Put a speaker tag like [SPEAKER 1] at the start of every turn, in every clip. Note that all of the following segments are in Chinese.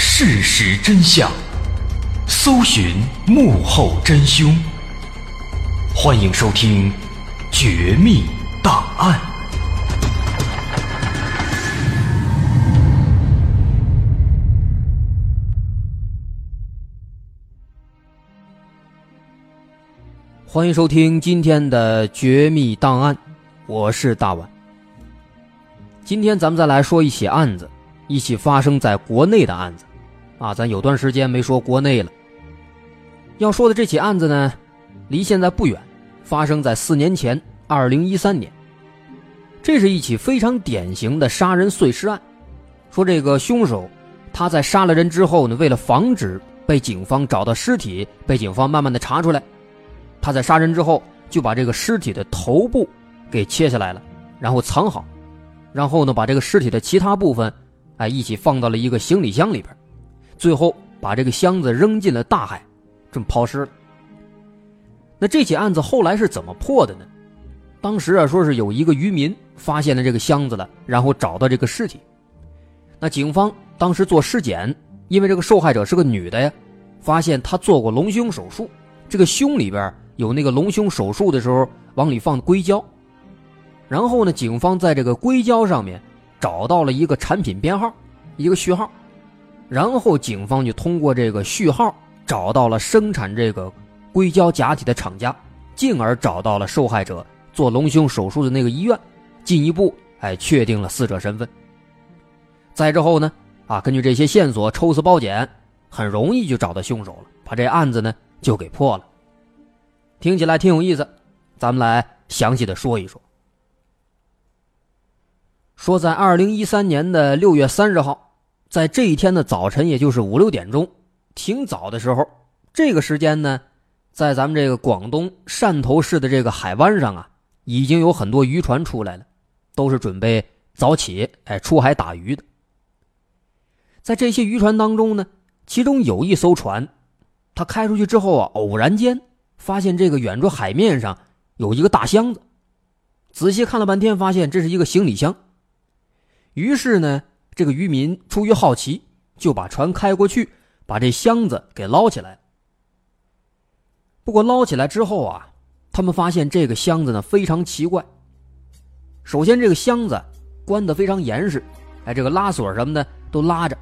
[SPEAKER 1] 事实真相，搜寻幕后真凶。欢迎收听《绝密档案》。
[SPEAKER 2] 欢迎收听今天的《绝密档案》，我是大碗。今天咱们再来说一起案子。一起发生在国内的案子，啊，咱有段时间没说国内了。要说的这起案子呢，离现在不远，发生在四年前，二零一三年。这是一起非常典型的杀人碎尸案。说这个凶手，他在杀了人之后呢，为了防止被警方找到尸体，被警方慢慢的查出来，他在杀人之后就把这个尸体的头部给切下来了，然后藏好，然后呢，把这个尸体的其他部分。哎，一起放到了一个行李箱里边，最后把这个箱子扔进了大海，这么抛尸了。那这起案子后来是怎么破的呢？当时啊，说是有一个渔民发现了这个箱子了，然后找到这个尸体。那警方当时做尸检，因为这个受害者是个女的呀，发现她做过隆胸手术，这个胸里边有那个隆胸手术的时候往里放的硅胶。然后呢，警方在这个硅胶上面。找到了一个产品编号，一个序号，然后警方就通过这个序号找到了生产这个硅胶假体的厂家，进而找到了受害者做隆胸手术的那个医院，进一步哎确定了死者身份。再之后呢，啊，根据这些线索抽丝剥茧，很容易就找到凶手了，把这案子呢就给破了。听起来挺有意思，咱们来详细的说一说。说，在二零一三年的六月三十号，在这一天的早晨，也就是五六点钟，挺早的时候，这个时间呢，在咱们这个广东汕头市的这个海湾上啊，已经有很多渔船出来了，都是准备早起哎出海打鱼的。在这些渔船当中呢，其中有一艘船，它开出去之后啊，偶然间发现这个远处海面上有一个大箱子，仔细看了半天，发现这是一个行李箱。于是呢，这个渔民出于好奇，就把船开过去，把这箱子给捞起来。不过捞起来之后啊，他们发现这个箱子呢非常奇怪。首先，这个箱子关得非常严实，哎，这个拉锁什么的都拉着。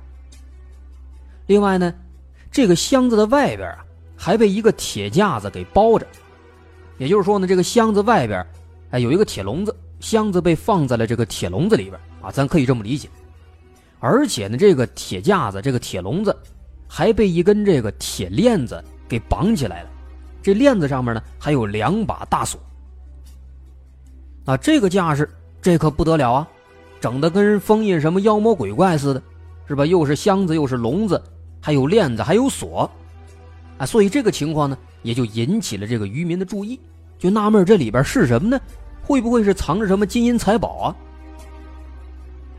[SPEAKER 2] 另外呢，这个箱子的外边啊，还被一个铁架子给包着，也就是说呢，这个箱子外边，哎，有一个铁笼子，箱子被放在了这个铁笼子里边啊，咱可以这么理解。而且呢，这个铁架子、这个铁笼子，还被一根这个铁链子给绑起来了，这链子上面呢还有两把大锁。啊，这个架势，这可不得了啊，整的跟封印什么妖魔鬼怪似的，是吧？又是箱子，又是笼子。还有链子，还有锁，啊，所以这个情况呢，也就引起了这个渔民的注意，就纳闷这里边是什么呢？会不会是藏着什么金银财宝啊？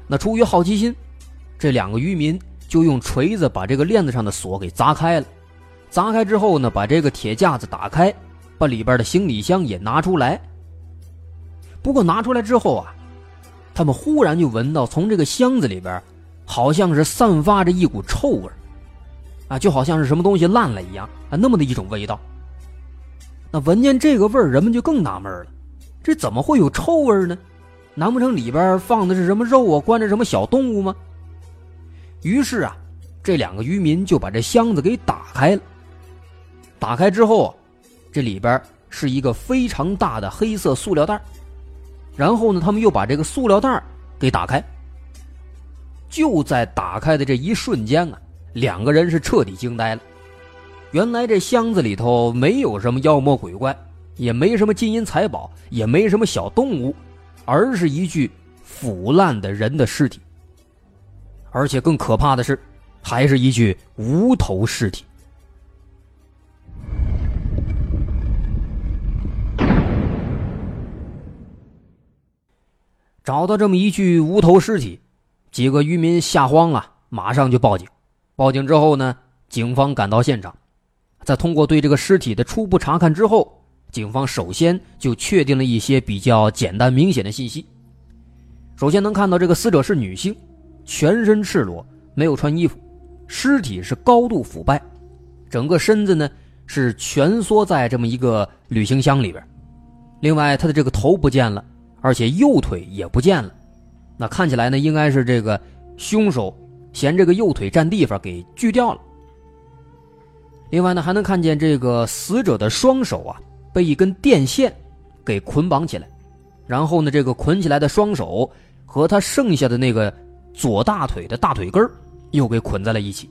[SPEAKER 2] 那出于好奇心，这两个渔民就用锤子把这个链子上的锁给砸开了。砸开之后呢，把这个铁架子打开，把里边的行李箱也拿出来。不过拿出来之后啊，他们忽然就闻到从这个箱子里边，好像是散发着一股臭味啊，就好像是什么东西烂了一样啊，那么的一种味道。那闻见这个味儿，人们就更纳闷了：这怎么会有臭味呢？难不成里边放的是什么肉啊，关着什么小动物吗？于是啊，这两个渔民就把这箱子给打开了。打开之后啊，这里边是一个非常大的黑色塑料袋。然后呢，他们又把这个塑料袋给打开。就在打开的这一瞬间啊！两个人是彻底惊呆了，原来这箱子里头没有什么妖魔鬼怪，也没什么金银财宝，也没什么小动物，而是一具腐烂的人的尸体。而且更可怕的是，还是一具无头尸体。找到这么一具无头尸体，几个渔民吓慌了，马上就报警。报警之后呢，警方赶到现场，在通过对这个尸体的初步查看之后，警方首先就确定了一些比较简单明显的信息。首先能看到这个死者是女性，全身赤裸，没有穿衣服，尸体是高度腐败，整个身子呢是蜷缩在这么一个旅行箱里边。另外，他的这个头不见了，而且右腿也不见了，那看起来呢应该是这个凶手。嫌这个右腿占地方，给锯掉了。另外呢，还能看见这个死者的双手啊，被一根电线给捆绑起来，然后呢，这个捆起来的双手和他剩下的那个左大腿的大腿根又给捆在了一起。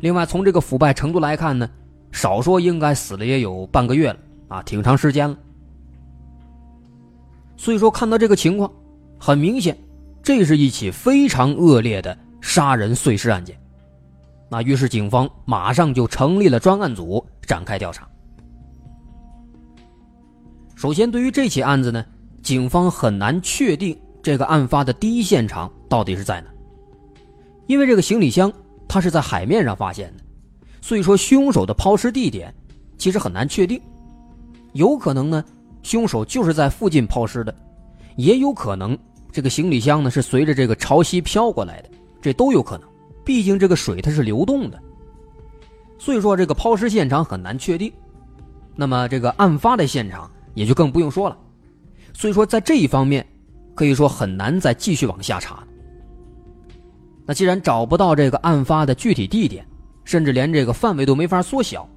[SPEAKER 2] 另外，从这个腐败程度来看呢，少说应该死了也有半个月了啊，挺长时间了。所以说，看到这个情况，很明显。这是一起非常恶劣的杀人碎尸案件，那于是警方马上就成立了专案组展开调查。首先，对于这起案子呢，警方很难确定这个案发的第一现场到底是在哪，因为这个行李箱它是在海面上发现的，所以说凶手的抛尸地点其实很难确定，有可能呢，凶手就是在附近抛尸的，也有可能。这个行李箱呢是随着这个潮汐飘过来的，这都有可能。毕竟这个水它是流动的，所以说这个抛尸现场很难确定。那么这个案发的现场也就更不用说了。所以说在这一方面，可以说很难再继续往下查。那既然找不到这个案发的具体地点，甚至连这个范围都没法缩小，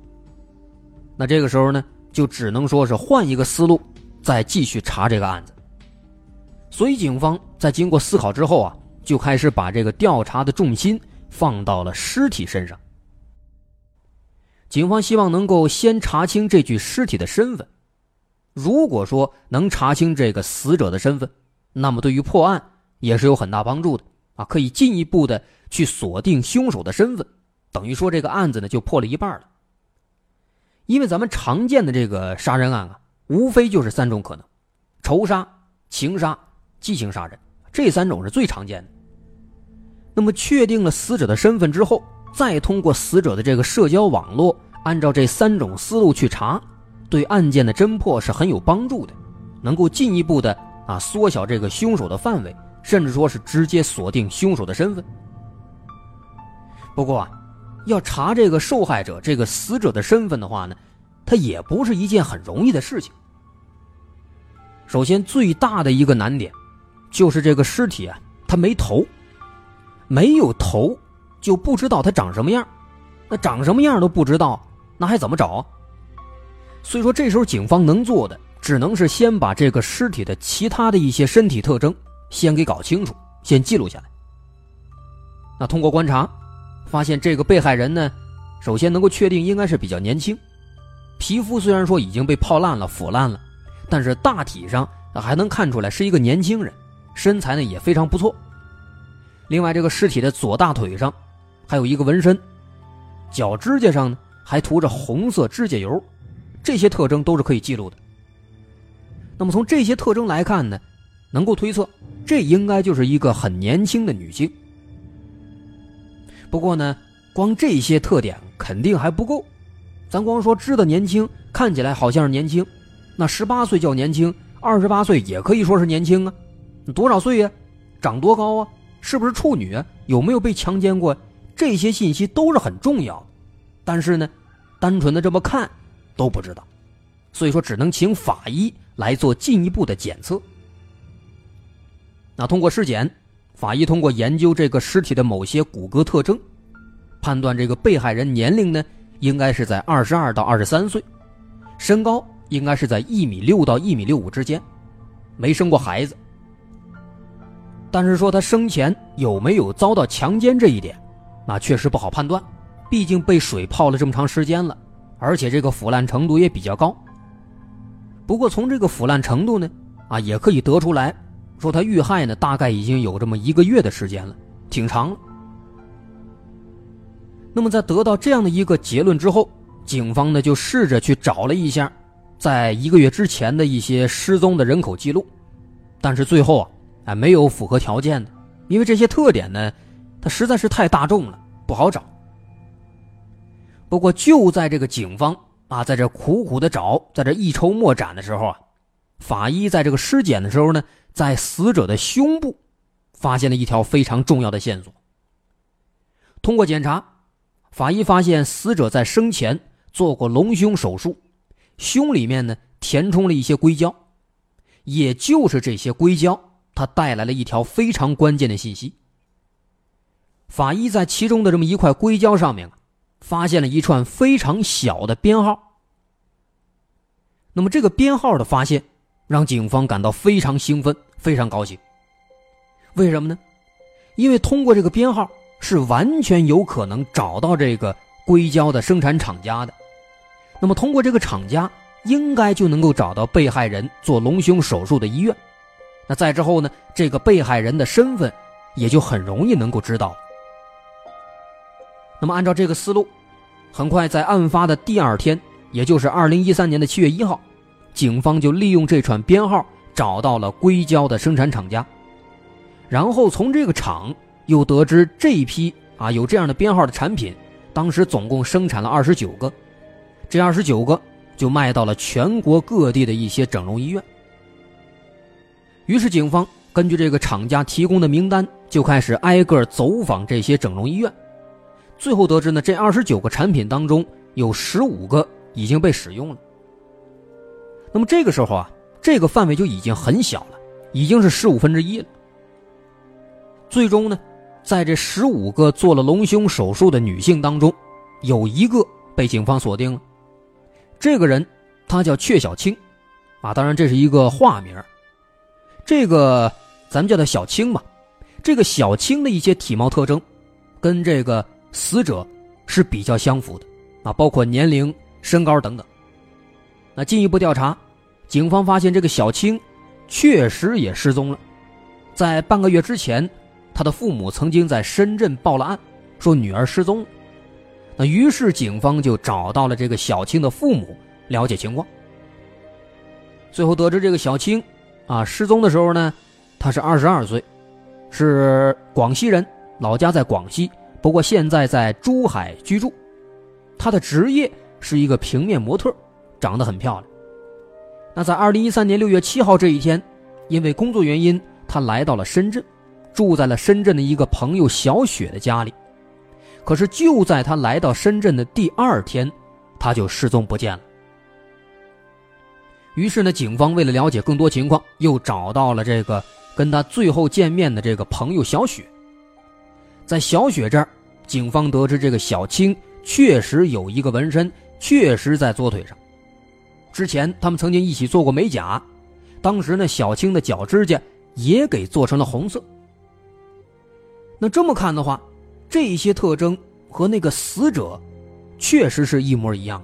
[SPEAKER 2] 那这个时候呢，就只能说是换一个思路，再继续查这个案子。所以，警方在经过思考之后啊，就开始把这个调查的重心放到了尸体身上。警方希望能够先查清这具尸体的身份。如果说能查清这个死者的身份，那么对于破案也是有很大帮助的啊，可以进一步的去锁定凶手的身份，等于说这个案子呢就破了一半了。因为咱们常见的这个杀人案啊，无非就是三种可能：仇杀、情杀。激情杀人，这三种是最常见的。那么，确定了死者的身份之后，再通过死者的这个社交网络、按照这三种思路去查，对案件的侦破是很有帮助的，能够进一步的啊缩小这个凶手的范围，甚至说是直接锁定凶手的身份。不过啊，要查这个受害者这个死者的身份的话呢，它也不是一件很容易的事情。首先，最大的一个难点，就是这个尸体啊，它没头，没有头，就不知道它长什么样，那长什么样都不知道。那还怎么找？所以说，这时候警方能做的，只能是先把这个尸体的其他的一些身体特征先给搞清楚，先记录下来。那通过观察，发现这个被害人呢，首先能够确定应该是比较年轻，皮肤虽然说已经被泡烂了、腐烂了，但是大体上还能看出来是一个年轻人，身材呢也非常不错。另外，这个尸体的左大腿上还有一个纹身，脚指甲上呢。还涂着红色指甲油，这些特征都是可以记录的。那么从这些特征来看呢，能够推测这应该就是一个很年轻的女性。不过呢，光这些特点肯定还不够，咱光说知道年轻，看起来好像是年轻，那十八岁叫年轻，二十八岁也可以说是年轻啊。多少岁呀？长多高啊？是不是处女啊？有没有被强奸过？这些信息都是很重要的。但是呢，单纯的这么看都不知道，所以说只能请法医来做进一步的检测。那通过尸检，法医通过研究这个尸体的某些骨骼特征，判断这个被害人年龄呢，应该是在二十二到二十三岁，身高应该是在一米六到一米六五之间，没生过孩子。但是说他生前有没有遭到强奸这一点，那确实不好判断。毕竟被水泡了这么长时间了，而且这个腐烂程度也比较高。不过从这个腐烂程度呢，啊，也可以得出来，说他遇害呢大概已经有这么一个月的时间了，挺长了。那么在得到这样的一个结论之后，警方呢就试着去找了一下，在一个月之前的一些失踪的人口记录，但是最后啊，哎没有符合条件的，因为这些特点呢，它实在是太大众了，不好找。不过就在这个警方啊，在这苦苦的找，在这一筹莫展的时候啊，法医在这个尸检的时候呢，在死者的胸部发现了一条非常重要的线索。通过检查，法医发现死者在生前做过隆胸手术，胸里面呢填充了一些硅胶，也就是这些硅胶，它带来了一条非常关键的信息。法医在其中的这么一块硅胶上面啊。发现了一串非常小的编号。那么这个编号的发现，让警方感到非常兴奋，非常高兴。为什么呢？因为通过这个编号，是完全有可能找到这个硅胶的生产厂家的。那么通过这个厂家，应该就能够找到被害人做隆胸手术的医院。那再之后呢，这个被害人的身份，也就很容易能够知道。那么，按照这个思路，很快在案发的第二天，也就是二零一三年的七月一号，警方就利用这串编号找到了硅胶的生产厂家，然后从这个厂又得知这一批啊有这样的编号的产品，当时总共生产了二十九个，这二十九个就卖到了全国各地的一些整容医院。于是，警方根据这个厂家提供的名单，就开始挨个走访这些整容医院。最后得知呢，这二十九个产品当中有十五个已经被使用了。那么这个时候啊，这个范围就已经很小了，已经是十五分之一了。最终呢，在这十五个做了隆胸手术的女性当中，有一个被警方锁定了。这个人他叫阙小青，啊，当然这是一个化名。这个咱们叫他小青吧。这个小青的一些体貌特征，跟这个。死者是比较相符的，啊，包括年龄、身高等等。那进一步调查，警方发现这个小青确实也失踪了。在半个月之前，他的父母曾经在深圳报了案，说女儿失踪了。那于是警方就找到了这个小青的父母，了解情况。最后得知这个小青啊失踪的时候呢，他是二十二岁，是广西人，老家在广西。不过现在在珠海居住，他的职业
[SPEAKER 3] 是一个平面模特，长得很漂亮。那在二零一三年六月七号这一天，因为工作原因，他来到了深圳，住在了深圳的一个朋友小雪的家里。可是就在他来到深圳的第二天，他就失踪不见了。于是呢，警方为了了解更多情况，又找到了这个跟他最后见面的这个朋友小雪。在小雪这儿，警方得知这个小青确实有一个纹身，确实在左腿上。之前他们曾经一起做过美甲，当时呢，小青的脚指甲也给做成了红色。那这么看的话，这些特征和那个死者确实是一模一样。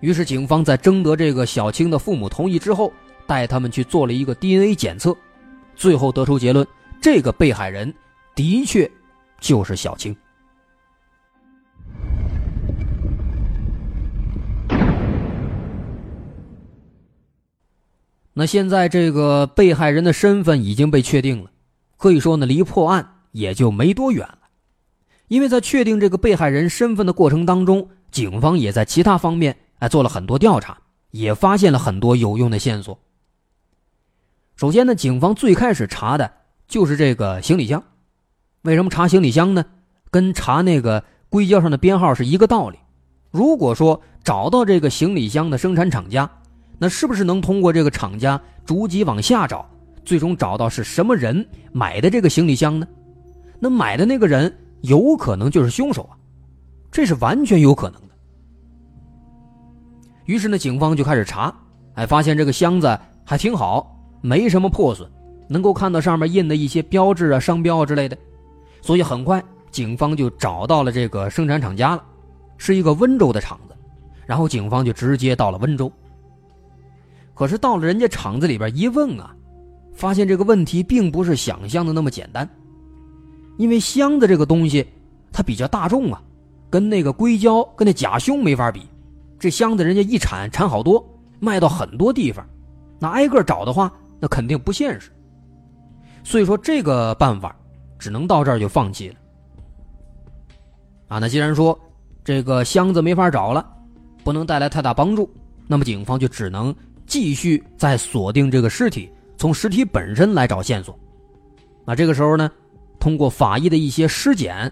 [SPEAKER 3] 于是，警方在征得这个小青的父母同意之后，带他们去做了一个 DNA 检测，最后得出结论：这个被害人的确就是小青。那现在这个被害人的身份已经被确定了，可以说呢，离破案也就没多远了。因为在确定这个被害人身份的过程当中，警方也在其他方面哎做了很多调查，也发现了很多有用的线索。首先呢，警方最开始查的就是这个行李箱。为什么查行李箱呢？跟查那个硅胶上的编号是一个道理。如果说找到这个行李箱的生产厂家，那是不是能通过这个厂家逐级往下找，最终找到是什么人买的这个行李箱呢？那买的那个人有可能就是凶手啊，这是完全有可能的。于是呢，警方就开始查，哎，发现这个箱子还挺好，没什么破损，能够看到上面印的一些标志啊、商标啊之类的，所以很快警方就找到了这个生产厂家了，是一个温州的厂子，然后警方就直接到了温州。可是到了人家厂子里边一问啊，发现这个问题并不是想象的那么简单。因为箱子这个东西，它比较大众啊，跟那个硅胶、跟那假胸没法比。这箱子人家一产产好多，卖到很多地方，那挨个找的话，那肯定不现实。所以说这个办法只能到这儿就放弃了。啊，那既然说这个箱子没法找了，不能带来太大帮助，那么警方就只能。继续再锁定这个尸体，从尸体本身来找线索。那这个时候呢，通过法医的一些尸检，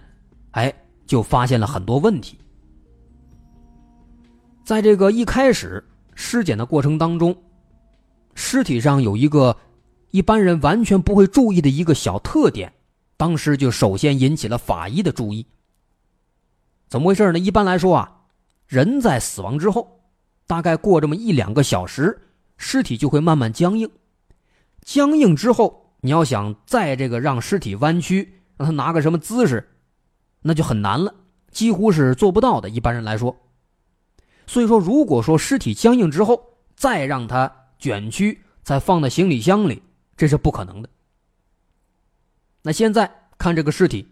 [SPEAKER 3] 哎，就发现了很多问题。在这个一开始尸检的过程当中，尸体上有一个一般人完全不会注意的一个小特点，当时就首先引起了法医的注意。怎么回事呢？一般来说啊，人在死亡之后，大概过这么一两个小时。尸体就会慢慢僵硬，僵硬之后，你要想再这个让尸体弯曲，让他拿个什么姿势，那就很难了，几乎是做不到的。一般人来说，所以说，如果说尸体僵硬之后，再让他卷曲，再放在行李箱里，这是不可能的。那现在看这个尸体，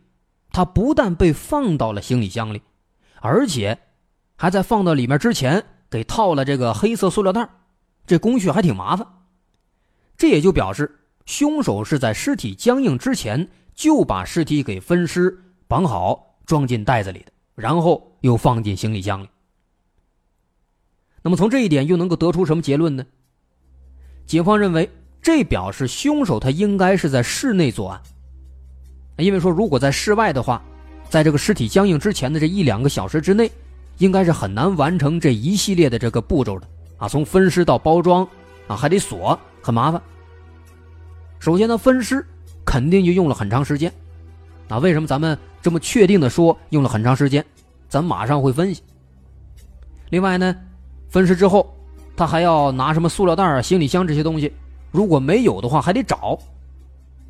[SPEAKER 3] 他不但被放到了行李箱里，而且还在放到里面之前给套了这个黑色塑料袋。这工序还挺麻烦，这也就表示凶手是在尸体僵硬之前就把尸体给分尸、绑好、装进袋子里的，然后又放进行李箱里。那么从这一点又能够得出什么结论呢？警方认为，这表示凶手他应该是在室内作案，因为说如果在室外的话，在这个尸体僵硬之前的这一两个小时之内，应该是很难完成这一系列的这个步骤的。啊，从分尸到包装，啊，还得锁，很麻烦。首先呢，分尸肯定就用了很长时间。啊，为什么咱们这么确定的说用了很长时间？咱马上会分析。另外呢，分尸之后，他还要拿什么塑料袋啊、行李箱这些东西，如果没有的话，还得找。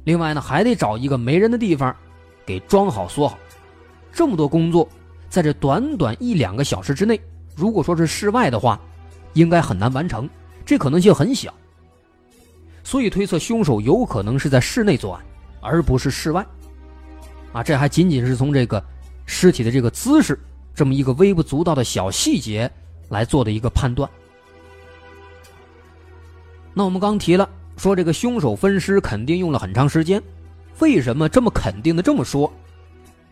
[SPEAKER 3] 另外呢，还得找一个没人的地方，给装好锁好。这么多工作，在这短短一两个小时之内，如果说是室外的话，应该很难完成，这可能性很小，所以推测凶手有可能是在室内作案，而不是室外。啊，这还仅仅是从这个尸体的这个姿势这么一个微不足道的小细节来做的一个判断。那我们刚提了，说这个凶手分尸肯定用了很长时间，为什么这么肯定的这么说？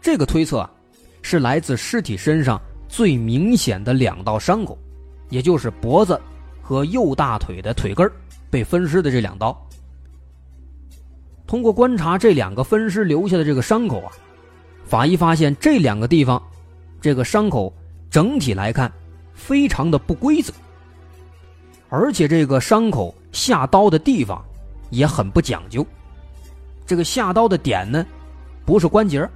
[SPEAKER 3] 这个推测啊，是来自尸体身上最明显的两道伤口，也就是脖子和右大腿的腿根被分尸的这两刀。通过观察这两个分尸留下的这个伤口啊，法医发现这两个地方，这个伤口整体来看非常的不规则，而且这个伤口下刀的地方也很不讲究。这个下刀的点呢，不是关节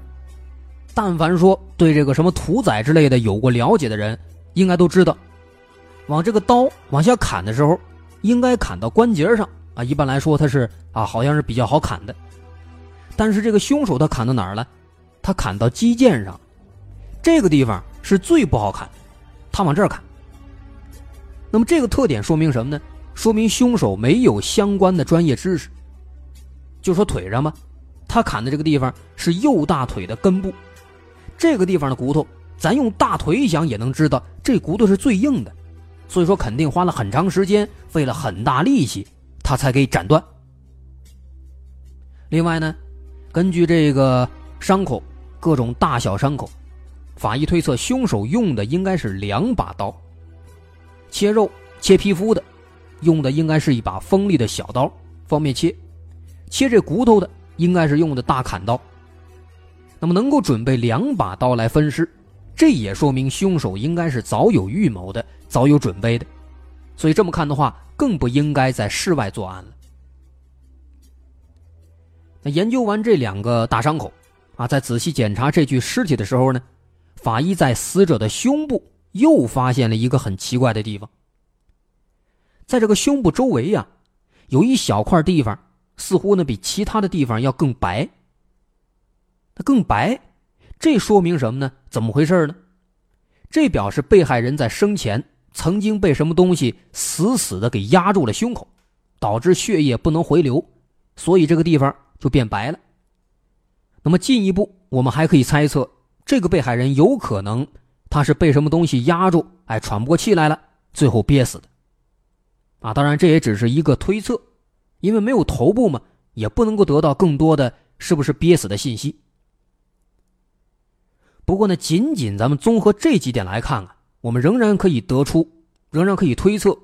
[SPEAKER 3] 但凡说对这个什么屠宰之类的有过了解的人，应该都知道，往这个刀往下砍的时候，应该砍到关节上啊。一般来说，它是啊，好像是比较好砍的。但是这个凶手他砍到哪儿了？他砍到肌腱上，这个地方是最不好砍，他往这儿砍。那么这个特点说明什么呢？说明凶手没有相关的专业知识。就说腿上吧，他砍的这个地方是右大腿的根部，这个地方的骨头，咱用大腿一想也能知道，这骨头是最硬的，所以说肯定花了很长时间，费了很大力气，他才给斩断。另外呢，根据这个伤口各种大小伤口，法医推测凶手用的应该是两把刀，切肉、切皮肤的，用的应该是一把锋利的小刀，方便切。切这骨头的应该是用的大砍刀，那么能够准备两把刀来分尸，这也说明凶手应该是早有预谋的、早有准备的，所以这么看的话，更不应该在室外作案了。那研究完这两个大伤口，啊，在仔细检查这具尸体的时候呢，法医在死者的胸部又发现了一个很奇怪的地方，在这个胸部周围呀，有一小块地方。似乎呢比其他的地方要更白。它更白，这说明什么呢？怎么回事呢？这表示被害人在生前曾经被什么东西死死的给压住了胸口，导致血液不能回流，所以这个地方就变白了。那么进一步，我们还可以猜测，这个被害人有可能他是被什么东西压住，哎，喘不过气来了，最后憋死的。啊，当然这也只是一个推测。因为没有头部嘛，也不能够得到更多的是不是憋死的信息。不过呢，仅仅咱们综合这几点来看啊，我们仍然可以得出，仍然可以推测，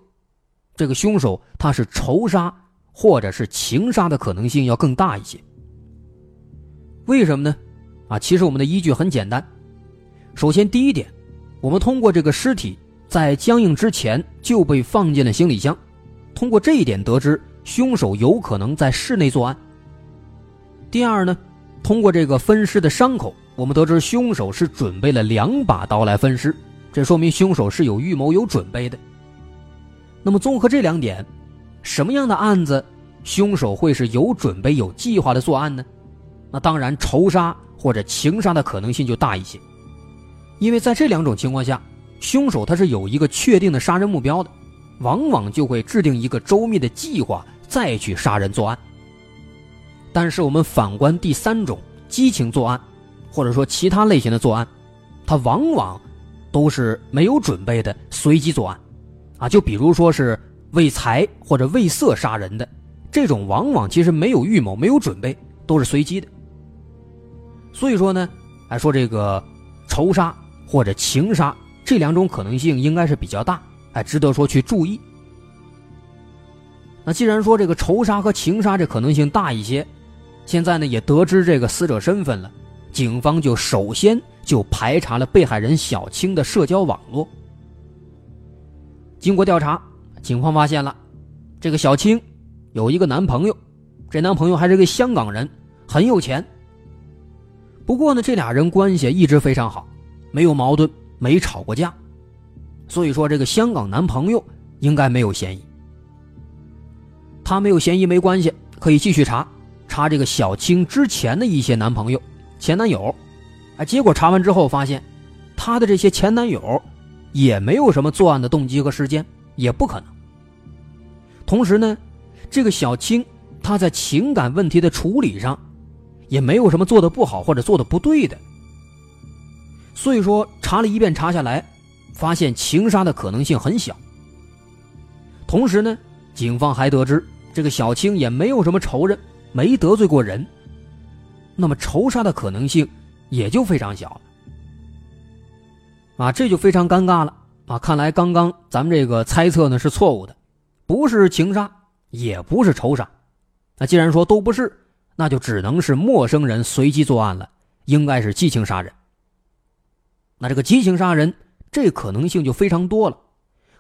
[SPEAKER 3] 这个凶手他是仇杀或者是情杀的可能性要更大一些。为什么呢？啊，其实我们的依据很简单。首先，第一点，我们通过这个尸体在僵硬之前就被放进了行李箱，通过这一点得知。凶手有可能在室内作案。第二呢，通过这个分尸的伤口，我们得知凶手是准备了两把刀来分尸，这说明凶手是有预谋、有准备的。那么综合这两点，什么样的案子，凶手会是有准备、有计划的作案呢？那当然，仇杀或者情杀的可能性就大一些，因为在这两种情况下，凶手他是有一个确定的杀人目标的。往往就会制定一个周密的计划，再去杀人作案。但是我们反观第三种激情作案，或者说其他类型的作案，它往往都是没有准备的随机作案，啊，就比如说是为财或者为色杀人的这种，往往其实没有预谋、没有准备，都是随机的。所以说呢，还说这个仇杀或者情杀这两种可能性应该是比较大。哎，值得说去注意。那既然说这个仇杀和情杀这可能性大一些，现在呢也得知这个死者身份了，警方就首先就排查了被害人小青的社交网络。经过调查，警方发现了这个小青有一个男朋友，这男朋友还是个香港人，很有钱。不过呢，这俩人关系一直非常好，没有矛盾，没吵过架。所以说，这个香港男朋友应该没有嫌疑。他没有嫌疑没关系，可以继续查查这个小青之前的一些男朋友、前男友。哎，结果查完之后发现，他的这些前男友也没有什么作案的动机和时间，也不可能。同时呢，这个小青他在情感问题的处理上也没有什么做的不好或者做的不对的。所以说，查了一遍查下来。发现情杀的可能性很小。同时呢，警方还得知这个小青也没有什么仇人，没得罪过人，那么仇杀的可能性也就非常小了。啊，这就非常尴尬了啊！看来刚刚咱们这个猜测呢是错误的，不是情杀，也不是仇杀。那既然说都不是，那就只能是陌生人随机作案了，应该是激情杀人。那这个激情杀人，这可能性就非常多了，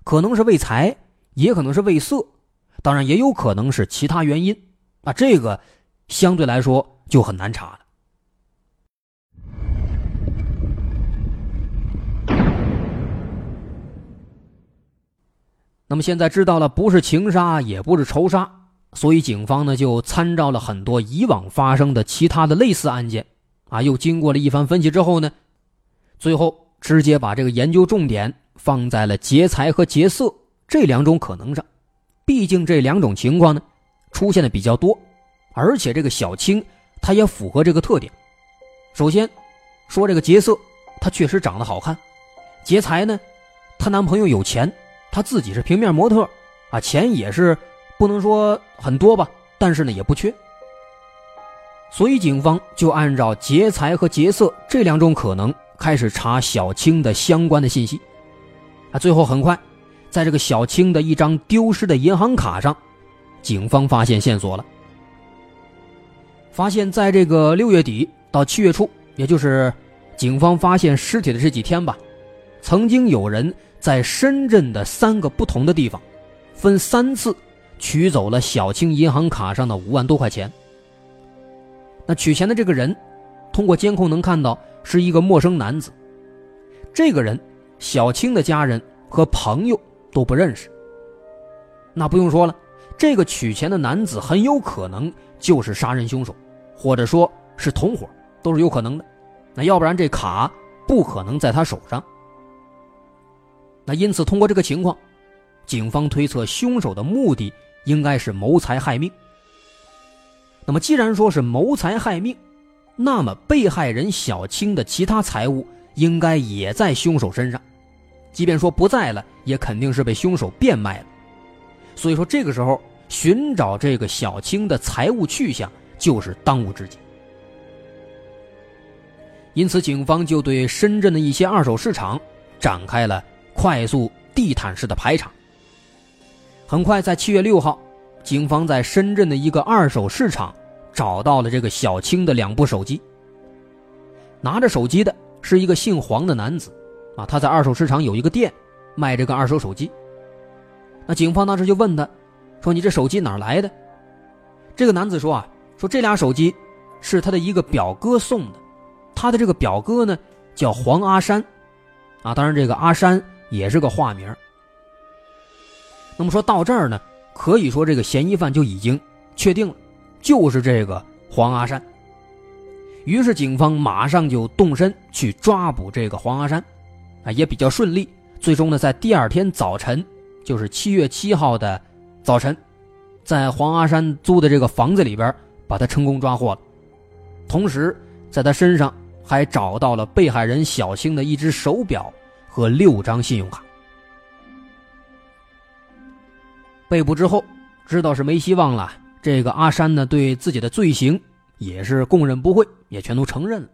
[SPEAKER 3] 可能是为财，也可能是为色，当然也有可能是其他原因。啊，这个相对来说就很难查了。那么现在知道了不是情杀，也不是仇杀，所以警方呢就参照了很多以往发生的其他的类似案件，啊，又经过了一番分析之后呢，最后直接把这个研究重点放在了劫财和劫色这两种可能上。毕竟这两种情况呢出现的比较多，而且这个小青她也符合这个特点。首先说这个劫色，她确实长得好看；劫财呢，她男朋友有钱。她自己是平面模特，啊，钱也是不能说很多吧，但是呢也不缺，所以警方就按照劫财和劫色这两种可能开始查小青的相关的信息，啊，最后很快，在这个小青的一张丢失的银行卡上，警方发现线索了，发现在这个六月底到七月初，也就是警方发现尸体的这几天吧，曾经有人。在深圳的三个不同的地方，分三次取走了小青银行卡上的五万多块钱。那取钱的这个人，通过监控能看到是一个陌生男子。这个人，小青的家人和朋友都不认识。那不用说了，这个取钱的男子很有可能就是杀人凶手，或者说是同伙，都是有可能的。那要不然这卡不可能在他手上。那因此，通过这个情况，警方推测凶手的目的应该是谋财害命。那么，既然说是谋财害命，那么被害人小青的其他财物应该也在凶手身上，即便说不在了，也肯定是被凶手变卖了。所以说，这个时候寻找这个小青的财物去向就是当务之急。因此，警方就对深圳的一些二手市场展开了。快速地毯式的排查。很快，在七月六号，警方在深圳的一个二手市场找到了这个小青的两部手机。拿着手机的是一个姓黄的男子，啊，他在二手市场有一个店，卖这个二手手机。那警方当时就问他，说：“你这手机哪来的？”这个男子说：“啊，说这俩手机是他的一个表哥送的，他的这个表哥呢叫黄阿山，啊，当然这个阿山。”也是个化名。那么说到这儿呢，可以说这个嫌疑犯就已经确定了，就是这个黄阿山。于是警方马上就动身去抓捕这个黄阿山，啊，也比较顺利。最终呢，在第二天早晨，就是七月七号的早晨，在黄阿山租的这个房子里边，把他成功抓获了。同时，在他身上还找到了被害人小青的一只手表。和六张信用卡。被捕之后，知道是没希望了。这个阿山呢，对自己的罪行也是供认不讳，也全都承认了。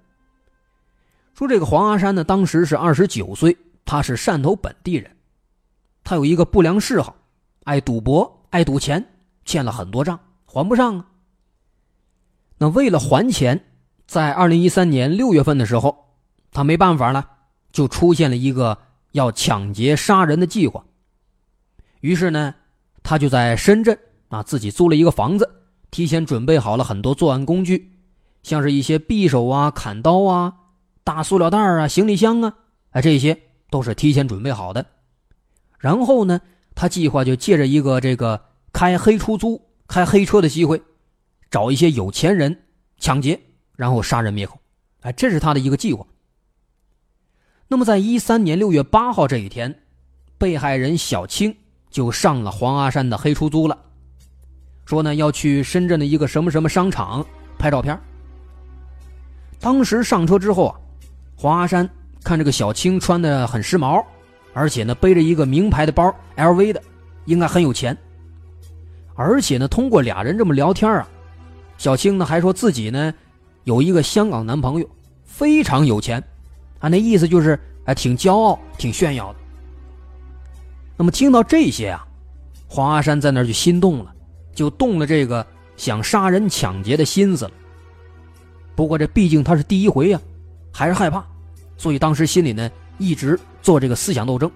[SPEAKER 3] 说这个黄阿山呢，当时是二十九岁，他是汕头本地人，他有一个不良嗜好，爱赌博，爱赌钱，欠了很多账，还不上啊。那为了还钱，在二零一三年六月份的时候，他没办法了。就出现了一个要抢劫杀人的计划。于是呢，他就在深圳啊自己租了一个房子，提前准备好了很多作案工具，像是一些匕首啊、砍刀啊、大塑料袋啊、行李箱啊，啊这些都是提前准备好的。然后呢，他计划就借着一个这个开黑出租、开黑车的机会，找一些有钱人抢劫，然后杀人灭口。哎，这是他的一个计划。那么，在一三年六月八号这一天，被害人小青就上了黄阿山的黑出租了，说呢要去深圳的一个什么什么商场拍照片。当时上车之后啊，黄阿山看这个小青穿的很时髦，而且呢背着一个名牌的包，LV 的，应该很有钱。而且呢，通过俩人这么聊天啊，小青呢还说自己呢有一个香港男朋友，非常有钱。啊，那意思就是还挺骄傲、挺炫耀的。那么听到这些啊，黄阿山在那儿就心动了，就动了这个想杀人抢劫的心思了。不过这毕竟他是第一回呀，还是害怕，所以当时心里呢一直做这个思想斗争，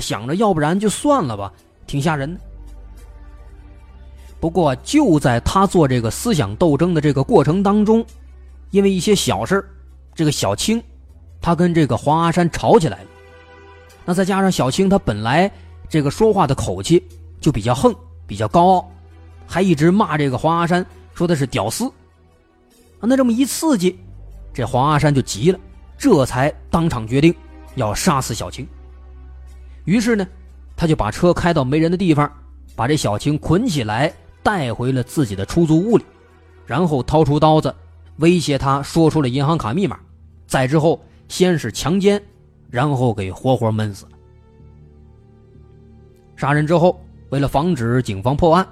[SPEAKER 3] 想着要不然就算了吧，挺吓人的。不过就在他做这个思想斗争的这个过程当中，因为一些小事这个小青，他跟这个黄阿山吵起来了。那再加上小青他本来这个说话的口气就比较横，比较高傲，还一直骂这个黄阿山，说的是屌丝。啊，那这么一刺激，这黄阿山就急了，这才当场决定要杀死小青。于是呢，他就把车开到没人的地方，把这小青捆起来。带回了自己的出租屋里，然后掏出刀子，威胁他说出了银行卡密码。再之后，先是强奸，然后给活活闷死了。杀人之后，为了防止警方破案，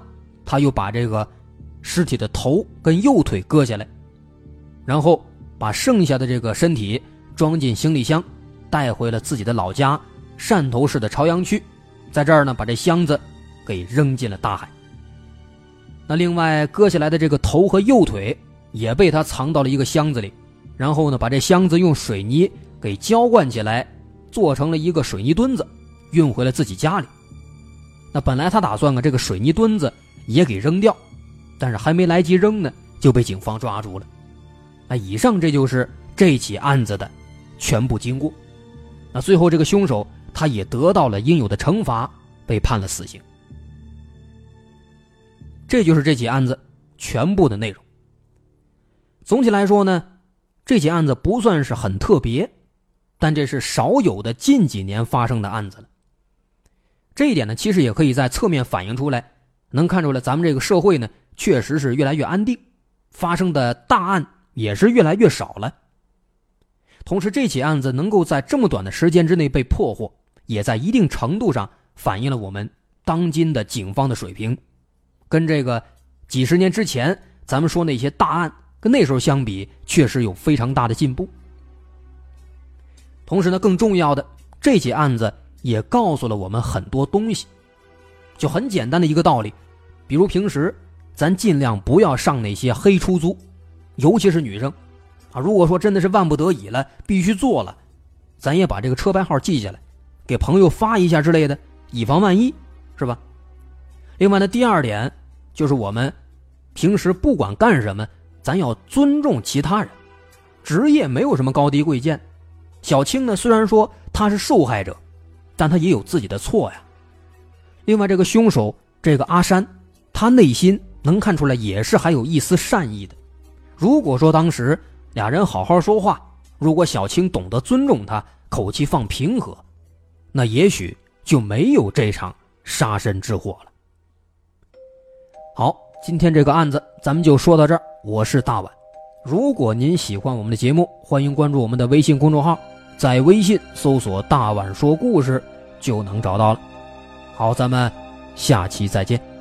[SPEAKER 3] 他又把这个尸体的头跟右腿割下来，然后把剩下的这个身体装进行李箱，带回了自己的老家汕头市的朝阳区，在这儿呢，把这箱子给扔进了大海。那另外割下来的这个头和右腿也被他藏到了一个箱子里，然后呢，把这箱子用水泥给浇灌起来，做成了一个水泥墩子，运回了自己家里。那本来他打算啊，这个水泥墩子也给扔掉，但是还没来及扔呢，就被警方抓住了。那以上这就是这起案子的全部经过。那最后这个凶手他也得到了应有的惩罚，被判了死刑。这就是这起案子全部的内容。总体来说呢，这起案子不算是很特别，但这是少有的近几年发生的案子了。这一点呢，其实也可以在侧面反映出来，能看出来咱们这个社会呢，确实是越来越安定，发生的大案也是越来越少了。同时，这起案子能够在这么短的时间之内被破获，也在一定程度上反映了我们当今的警方的水平。跟这个几十年之前咱们说那些大案，跟那时候相比，确实有非常大的进步。同时呢，更重要的，这起案子也告诉了我们很多东西，就很简单的一个道理，比如平时咱尽量不要上那些黑出租，尤其是女生啊。如果说真的是万不得已了，必须做了，咱也把这个车牌号记下来，给朋友发一下之类的，以防万一，是吧？另外呢，第二点就是我们平时不管干什么，咱要尊重其他人。职业没有什么高低贵贱。小青呢，虽然说她是受害者，但她也有自己的错呀。另外，这个凶手这个阿山，他内心能看出来也是还有一丝善意的。如果说当时俩人好好说话，如果小青懂得尊重他，口气放平和，那也许就没有这场杀身之祸了。好，今天这个案子咱们就说到这儿。我是大碗，如果您喜欢我们的节目，欢迎关注我们的微信公众号，在微信搜索“大碗说故事”就能找到了。好，咱们下期再见。